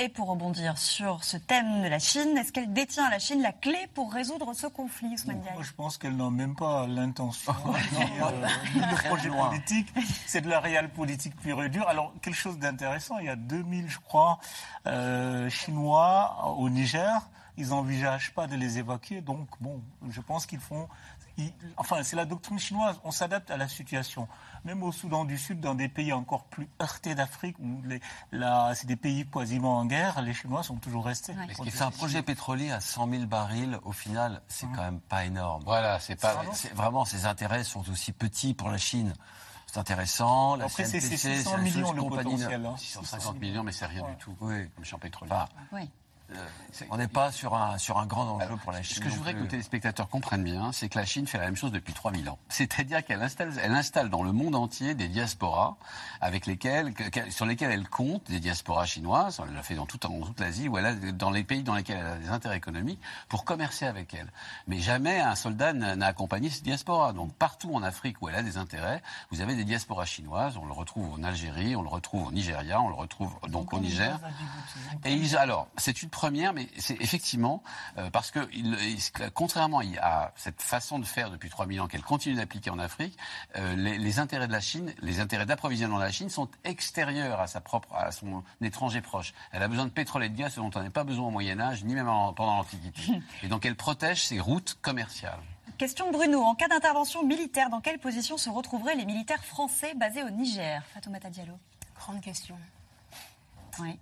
Et pour rebondir sur ce thème de la Chine, est-ce qu'elle détient la Chine la clé pour résoudre ce conflit, Ousmane Moi, je pense qu'elle n'a même pas l'intention. euh, le projet politique, c'est de la réelle politique pure et dure. Alors, quelque chose d'intéressant, il y a 2000, je crois, euh, Chinois au Niger. Ils n'envisagent pas de les évacuer. Donc, bon, je pense qu'ils font enfin, c'est la doctrine chinoise, on s'adapte à la situation. Même au Soudan du Sud, dans des pays encore plus heurtés d'Afrique, où c'est des pays quasiment en guerre, les Chinois sont toujours restés. Ouais. Fait un projet pétrolier à 100 000 barils, au final, c'est quand même pas énorme. Voilà, c'est pas. C'est- Vraiment, ses intérêts sont aussi petits pour la Chine. C'est intéressant. La Après, c'est- CNPC, c'est 600 la millions le potentiel. hein. 650 millions, mais c'est rien du tout. Oui. Comme champ pétrolier. Enfin, Oui. On n'est pas sur un, sur un grand enjeu pour la Chine. Ce que je voudrais que plus. nos téléspectateurs comprennent bien, c'est que la Chine fait la même chose depuis 3000 ans. C'est-à-dire qu'elle installe, elle installe dans le monde entier des diasporas avec lesquelles, que- que- sur lesquelles elle compte, des diasporas chinoises, elle l'a fait dans, tout, dans toute l'Asie, ou elle a, dans les pays dans lesquels elle a des intérêts économiques, pour commercer avec elle. Mais jamais un soldat n'a accompagné cette diaspora. Donc partout en Afrique où elle a des intérêts, vous avez des diasporas chinoises, on le retrouve en Algérie, on le retrouve au Nigeria, on le retrouve donc au Niger. Et ils, alors, c'est une première, mais c'est effectivement euh, parce que, il- il- contrairement à cette façon de faire depuis 3000 ans qu'elle continue d'appliquer en Afrique, euh, les, les intérêts de la Chine, les intérêts d'approvisionnement de la Chine sont extérieurs à sa propre, à son étranger proche. Elle a besoin de pétrole et de gaz, ce dont on n'avait pas besoin au Moyen Âge, ni même en- pendant l'Antiquité. Et donc, elle protège ses routes commerciales. Question de Bruno. En cas d'intervention militaire, dans quelle position se retrouveraient les militaires français basés au Niger? Fatoumata Diallo. Grande question. Oui.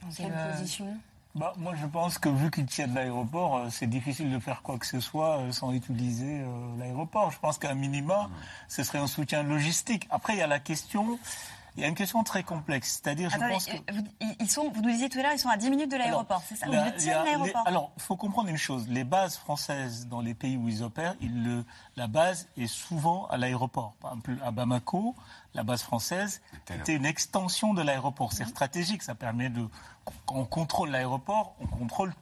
Dans quelle le- position? Bah, moi, je pense que vu qu'ils tiennent l'aéroport, euh, c'est difficile de faire quoi que ce soit euh, sans utiliser euh, l'aéroport. Je pense qu'à minima, ce serait un soutien logistique. Après, il y a la question, il y a une question très complexe. C'est-à-dire, je pense que... euh, vous, ils- sont, vous nous disiez tout à l'heure, ils sont à 10 minutes de l'aéroport, c'est ça La- les- l'aéroport? Alors, il faut comprendre une chose. Les bases françaises dans les pays où ils opèrent, ils le- la base est souvent à l'aéroport. Par exemple, à Bamako, la base française était une extension de l'aéroport. C'est stratégique. Ça permet de... Quand on contrôle l'aéroport, on contrôle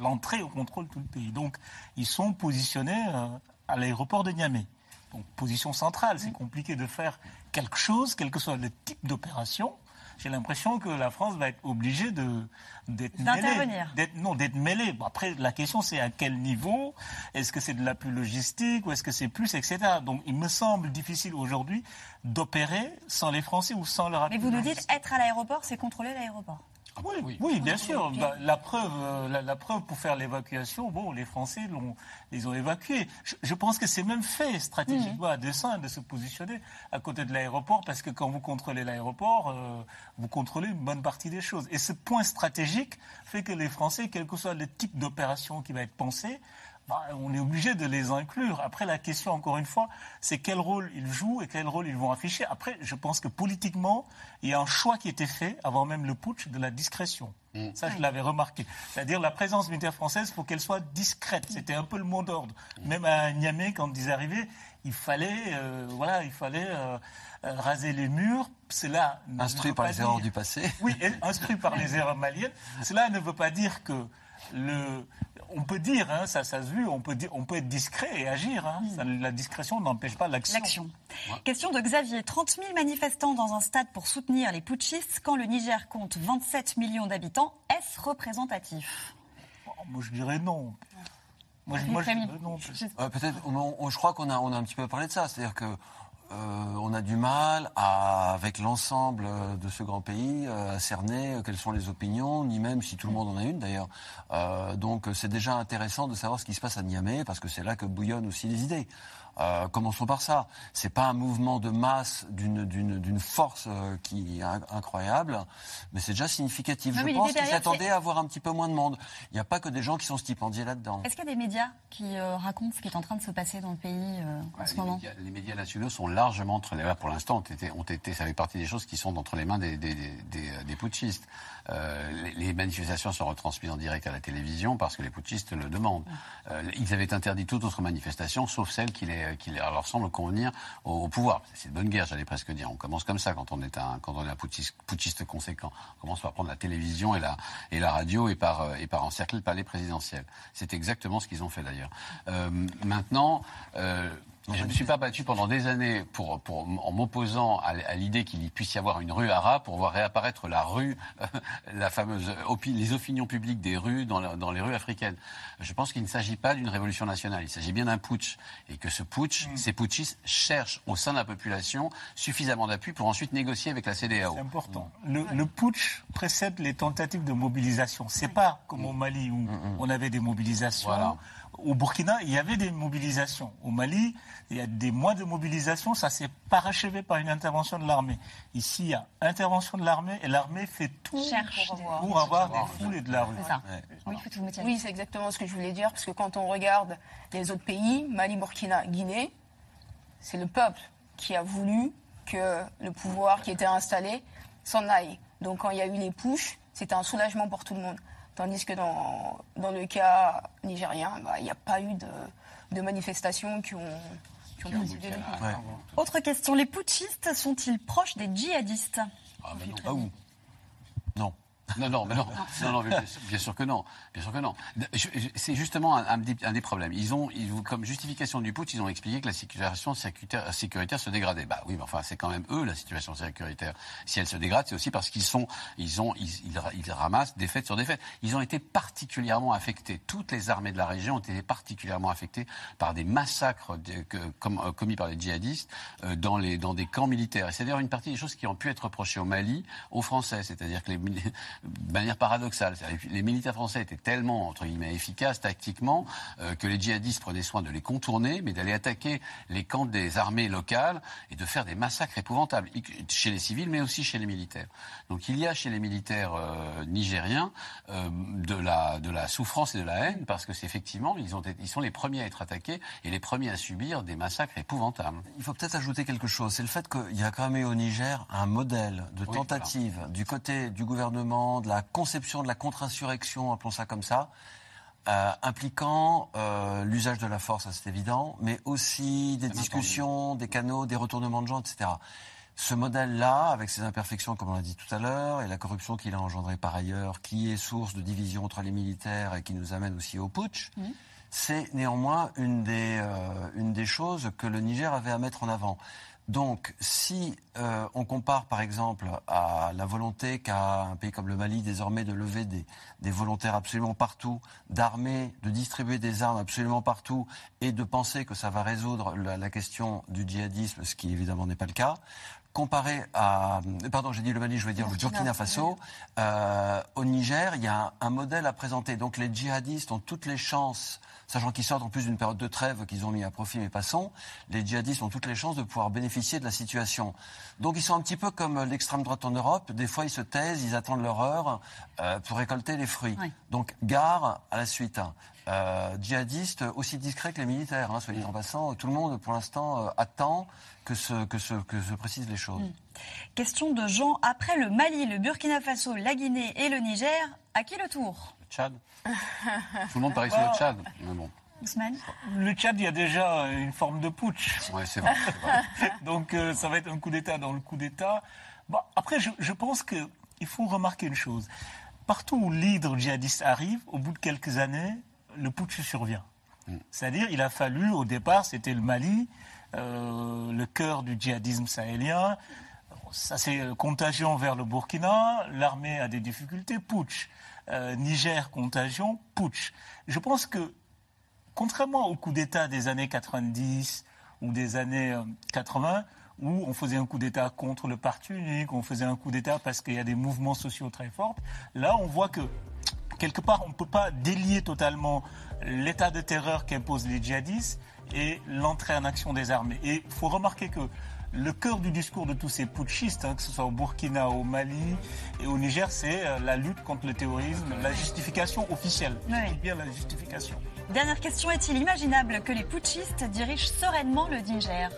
l'entrée, on contrôle tout le pays. Donc, ils sont positionnés euh, à l'aéroport de Niamey. Donc, position centrale. C'est compliqué de faire quelque chose, quel que soit le type d'opération. J'ai l'impression que la France va être obligée de d'être mêlée. Non, d'être mêlée. Bon, après, la question, c'est à quel niveau? Est-ce que c'est de la plus logistique ou est-ce que c'est plus, etc. Donc, il me semble difficile aujourd'hui d'opérer sans les Français ou sans leur Mais vous nous dites être à l'aéroport, c'est contrôler l'aéroport. Oui, oui, bien sûr. Bah, la preuve, euh, la, la preuve pour faire l'évacuation, bon, les Français l'ont, les ont évacués. Je, je pense que c'est même fait stratégiquement à dessein de se positionner à côté de l'aéroport parce que quand vous contrôlez l'aéroport, euh, vous contrôlez une bonne partie des choses. Et ce point stratégique fait que les Français, quel que soit le type d'opération qui va être pensé, bah, on est obligé de les inclure. Après, la question, encore une fois, c'est quel rôle ils jouent et quel rôle ils vont afficher. Après, je pense que politiquement, il y a un choix qui était fait avant même le putsch de la discrétion. Ça, je l'avais remarqué. C'est-à-dire la présence militaire française, il faut qu'elle soit discrète. C'était un peu le mot d'ordre. Même à Niamey, quand ils arrivaient, il fallait, euh, voilà, il fallait euh, euh, raser les murs. Cela Instruit par les erreurs du passé. oui, instruit par les erreurs maliennes. Cela ne veut pas dire que le. On peut dire, hein, ça, ça se vu, on peut, dire, on peut être discret et agir. hein. Ça, la discrétion n'empêche pas l'action. L'action. Question de Xavier. 30 000 manifestants dans un stade pour soutenir les putschistes quand le Niger compte 27 millions d'habitants. Est-ce représentatif? Oh, Moi, je dirais non. Moi, je, moi, je Rémi. dirais non. Euh, Peut-être, on- on- je crois qu'on a, on a un petit peu parlé de ça. C'est-à-dire que euh, on a du mal à, avec l'ensemble euh, de ce grand pays, euh, à cerner quelles sont les opinions, ni même si tout le monde en a une d'ailleurs. Donc c'est déjà intéressant de savoir ce qui se passe à Niamey, parce que c'est là que bouillonnent aussi les idées. Euh, commençons par ça. C'est pas un mouvement de masse d'une force euh, qui est in- incroyable, mais c'est déjà significatif. Non, Je pense qu'ils s'attendaient à avoir un petit peu moins de monde. Il n'y a pas que des gens qui sont stipendiés là-dedans. Est-ce qu'il y a des médias qui euh, racontent ce qui est en train de se passer dans le pays en ce les, moment? médias, les médias nationaux sont largement entre les mains, pour l'instant, ont été, ont été, ça fait partie des choses qui sont entre les mains des, des, des, des- des putschistes. Les, les manifestations sont retransmises en direct à la télévision parce que les putschistes le demandent. Ils avaient interdit toute autre manifestation, sauf celle qui les les, qui leur semble convenir au, pouvoir. C'est de bonne guerre, j'allais presque dire. On commence comme ça quand on est un, quand on est un conséquent. On commence par prendre la télévision et la, et la radio et par, euh, et par encercler le palais présidentiel. C'est exactement ce qu'ils ont fait d'ailleurs. Euh, maintenant, euh, je ne me suis pas battu pendant des années pour, pour, en m'opposant à, à l'idée qu'il puisse y avoir une rue arabe pour voir réapparaître la rue, la fameuse opi- les opinions publiques des rues dans, la- dans les rues africaines. Je pense qu'il ne s'agit pas d'une révolution nationale, il s'agit bien d'un putsch. Et que ce putsch, ces putschistes cherchent au sein de la population suffisamment d'appui pour ensuite négocier avec la CDAO. C'est important. Le, le putsch précède les tentatives de mobilisation. C'est pas comme au Mali où on avait des mobilisations. Voilà. Au Burkina, il y avait des mobilisations. Au Mali, il y a des mois de mobilisation. Ça s'est parachevé par une intervention de l'armée. Ici, il y a intervention de l'armée et l'armée fait tout Cherche pour des- avoir, pour avoir des foules et de la rue. C'est ça. Ouais. Oui, Oui, c'est exactement ce que je voulais dire, parce que quand on regarde les autres pays, Mali, Burkina, Guinée, c'est le peuple qui a voulu que le pouvoir qui était installé s'en aille. Donc quand il y a eu les pushs, c'était un soulagement pour tout le monde. Tandis que dans, dans le cas nigérien, bah, il n'y a pas eu de, de manifestations qui ont, qui ont. Ouais. Autre question, les putschistes sont-ils proches des djihadistes? Ah, ben non. Ah oui. Non. Non, non, mais non, non, non, mais bien, sûr, bien sûr que non, bien sûr que non. C'est justement un, un des, un des problèmes. Ils ont, ils, comme justification du putsch, ils ont expliqué que la situation sécuritaire, sécuritaire se dégradait. Bah oui, mais enfin, c'est quand même eux la situation sécuritaire. Si elle se dégrade, c'est aussi parce qu'ils sont, ils ont, ils, ils, ils ramassent défaite sur défaite. Ils ont été particulièrement affectés. Toutes les armées de la région ont été particulièrement affectées par des massacres de- que- comme- euh, commis par les djihadistes euh, dans les, dans des camps militaires. Et c'est d'ailleurs une partie des choses qui ont pu être reprochées au Mali, aux Français, c'est-à-dire que les, de manière paradoxale, les militaires français étaient tellement entre guillemets efficaces tactiquement euh, que les djihadistes prenaient soin de les contourner, mais d'aller attaquer les camps des armées locales et de faire des massacres épouvantables chez les civils, mais aussi chez les militaires. Donc il y a chez les militaires euh, nigériens euh, de la de la souffrance et de la haine parce que c'est effectivement ils ont ils sont les premiers à être attaqués et les premiers à subir des massacres épouvantables. Il faut peut-être ajouter quelque chose. C'est le fait qu'il y a quand même eu au Niger un modèle de Oui, tentative du côté du gouvernement, de la conception de la contre-insurrection, appelons ça comme ça, euh, impliquant euh, l'usage de la force, c'est évident, mais aussi des discussions, des canaux, des retournements de gens, etc. Ce modèle-là, avec ses imperfections, comme on l'a dit tout à l'heure, et la corruption qu'il a engendrée par ailleurs, qui est source de division entre les militaires et qui nous amène aussi au putsch, c'est néanmoins une des, euh, une des choses que le Niger avait à mettre en avant. Donc, si euh, on compare par exemple à la volonté qu'a un pays comme le Mali désormais de lever des, volontaires absolument partout, d'armer, de distribuer des armes absolument partout et de penser que ça va résoudre la question du djihadisme, ce qui évidemment n'est pas le cas, comparé à, pardon, j'ai dit le Mali, je vais dire le Burkina Faso, euh, au Niger, il y a un, un modèle à présenter. Donc les djihadistes ont toutes les chances, sachant qu'ils sortent en plus d'une période de trêve qu'ils ont mis à profit, mais passons, les djihadistes ont toutes les chances de pouvoir bénéficier de la situation. Donc ils sont un petit peu comme l'extrême droite en Europe. Des fois, ils se taisent, ils attendent leur heure euh, pour récolter les fruits. Oui. Donc gare à la suite. Euh, djihadistes aussi discrets que les militaires, hein, soyez en passant. Tout le monde, pour l'instant, euh, attend que se, que, se, que se précisent les choses. Question de Jean. Après le Mali, le Burkina Faso, la Guinée et le Niger, à qui le tour? Le Tchad. Tout le monde parie sur le Tchad. Mais bon, Ousmane? Le Tchad, il y a déjà une forme de putsch. ouais, c'est vrai. c'est vrai. Donc euh, ça va être un coup d'État dans le coup d'État. Bon, après, je, je pense qu'il faut remarquer une chose. Partout où l'hydre djihadiste arrive, au bout de quelques années, le putsch survient. C'est-à-dire, il a fallu, au départ, c'était le Mali, euh, le cœur du djihadisme sahélien. Ça, c'est contagion vers le Burkina. L'armée a des difficultés, putsch. Euh, Niger, contagion, putsch. Je pense que contrairement au coup d'État des années 90 ou des années euh, 80, où on faisait un coup d'État contre le parti unique, on faisait un coup d'État parce qu'il y a des mouvements sociaux très forts, là on voit que quelque part on ne peut pas délier totalement l'état de terreur qu'imposent les djihadistes et l'entrée en action des armées. Et il faut remarquer que le cœur du discours de tous ces putschistes, hein, que ce soit au Burkina, au Mali et au Niger, c'est euh, la lutte contre le terrorisme, la justification officielle. Je Oui. dis bien la justification. Dernière question, est-il imaginable que les putschistes dirigent sereinement le Niger?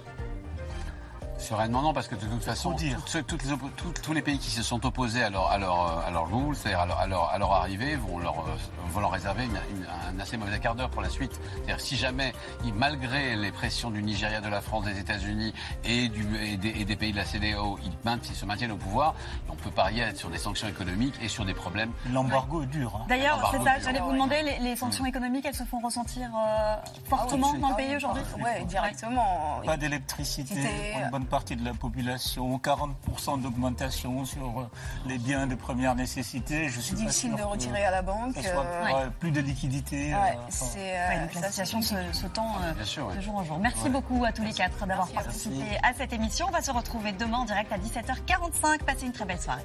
Sereinement, non, parce que de toute façon, dire. toutes ceux- toutes les oppo- tous- les pays qui se sont opposés à leur, à leur, euh, à leur rule, c'est-à-dire à leur, à leur- à leur arrivée, vont leur, euh, vont leur réserver une- une- un assez mauvais quart d'heure pour la suite. C'est-à-dire si jamais, malgré les pressions du Nigeria, de la France, des États-Unis et, du, et, des, et des pays de la CDAO, ils, ils se maintiennent au pouvoir, on peut parier sur des sanctions économiques et sur des problèmes. L'embargo est dur. hein. D'ailleurs, c'est ça, oui, j'allais oui. vous demander, les, les sanctions économiques, elles se font ressentir euh, fortement Ah oui, dans le pays oui, aujourd'hui Ouais, directement. Pas d'électricité une bonne partie de la population, 40% d'augmentation sur euh, les biens de première nécessité. Je suis Difficile de retirer à la banque. soit, euh, ouais, plus de liquidité. euh, ouais, enfin, c'est, Ouais, euh, donc la situation se, se tend euh, Bien sûr, ouais. de jour en jour. Merci beaucoup à tous les quatre d'avoir Merci participé à cette émission. On va se retrouver demain en direct à 17h45. Passez une très belle soirée.